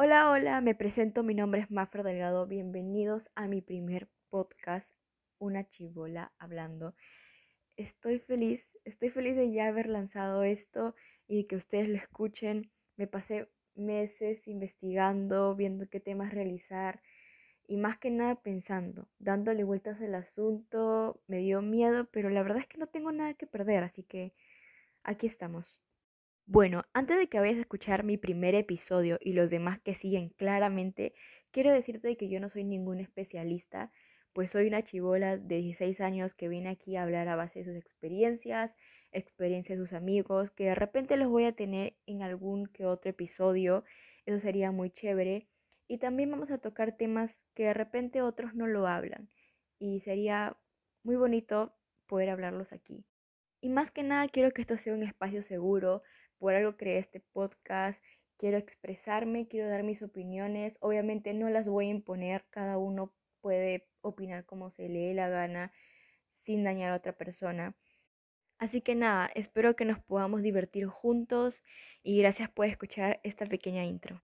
Hola, hola, me presento, mi nombre es Mafra Delgado, bienvenidos a mi primer podcast, Una Chibola Hablando. Estoy feliz, estoy feliz de ya haber lanzado esto y que ustedes lo escuchen. Me pasé meses investigando, viendo qué temas realizar y más que nada pensando, dándole vueltas al asunto. Me dio miedo, pero la verdad es que no tengo nada que perder, así que aquí estamos. Bueno, antes de que vayas a escuchar mi primer episodio y los demás que siguen claramente, quiero decirte que yo no soy ningún especialista, pues soy una chivola de 16 años que viene aquí a hablar a base de sus experiencias, experiencias de sus amigos, que de repente los voy a tener en algún que otro episodio, eso sería muy chévere. Y también vamos a tocar temas que de repente otros no lo hablan y sería muy bonito poder hablarlos aquí. Y más que nada quiero que esto sea un espacio seguro por algo creé este podcast, quiero expresarme, quiero dar mis opiniones, obviamente no las voy a imponer, cada uno puede opinar como se le dé la gana sin dañar a otra persona. Así que nada, espero que nos podamos divertir juntos y gracias por escuchar esta pequeña intro.